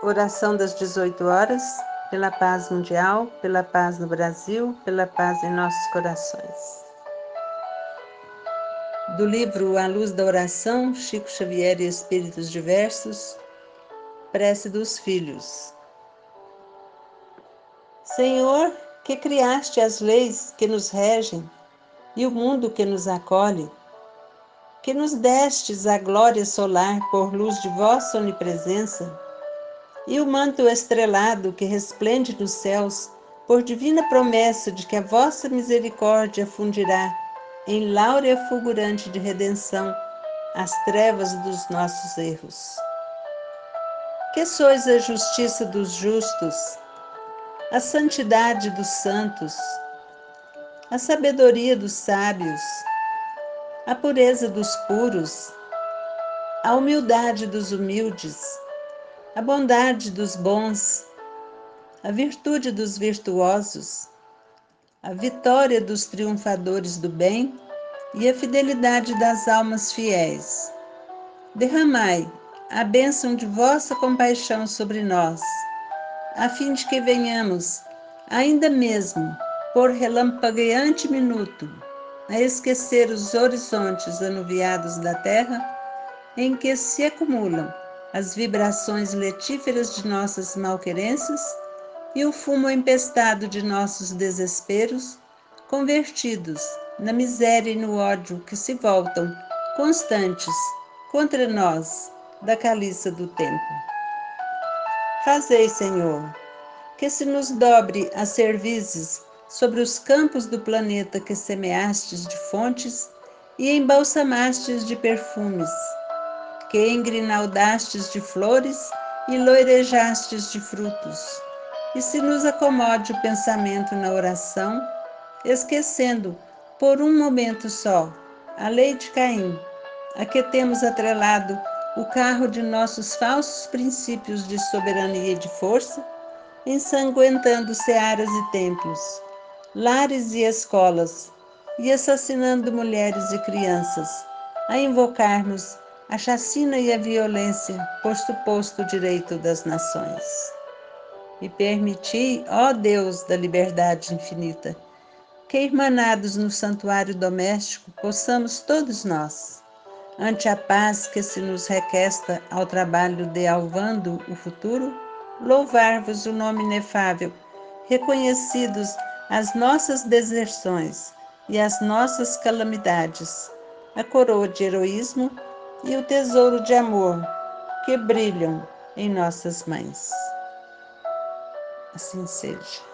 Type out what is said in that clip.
Oração das 18 horas, pela paz mundial, pela paz no Brasil, pela paz em nossos corações. Do livro A Luz da Oração, Chico Xavier e Espíritos Diversos, Prece dos Filhos. Senhor, que criaste as leis que nos regem e o mundo que nos acolhe, que nos destes a glória solar por luz de vossa onipresença, e o manto estrelado que resplende nos céus, por divina promessa de que a vossa misericórdia fundirá em láurea fulgurante de redenção as trevas dos nossos erros. Que sois a justiça dos justos, a santidade dos santos, a sabedoria dos sábios, a pureza dos puros, a humildade dos humildes, a bondade dos bons, a virtude dos virtuosos, a vitória dos triunfadores do bem e a fidelidade das almas fiéis. Derramai a bênção de vossa compaixão sobre nós, a fim de que venhamos, ainda mesmo por relampagueante minuto, a esquecer os horizontes anuviados da terra em que se acumulam as vibrações letíferas de nossas malquerenças e o fumo empestado de nossos desesperos, convertidos na miséria e no ódio que se voltam, constantes, contra nós, da caliça do tempo. Fazei, Senhor, que se nos dobre a serviços sobre os campos do planeta que semeastes de fontes e embalsamastes de perfumes que engrinaldastes de flores e loirejastes de frutos. E se nos acomode o pensamento na oração, esquecendo por um momento só a lei de Caim, a que temos atrelado o carro de nossos falsos princípios de soberania e de força, ensanguentando searas e templos, lares e escolas, e assassinando mulheres e crianças, a invocarmos a chacina e a violência por suposto direito das nações. E permiti, ó Deus da liberdade infinita, que, irmanados no santuário doméstico, possamos todos nós, ante a paz que se nos requesta ao trabalho de alvando o futuro, louvar-vos o nome inefável, reconhecidos as nossas deserções e as nossas calamidades, a coroa de heroísmo e o tesouro de amor que brilham em nossas mães. Assim seja.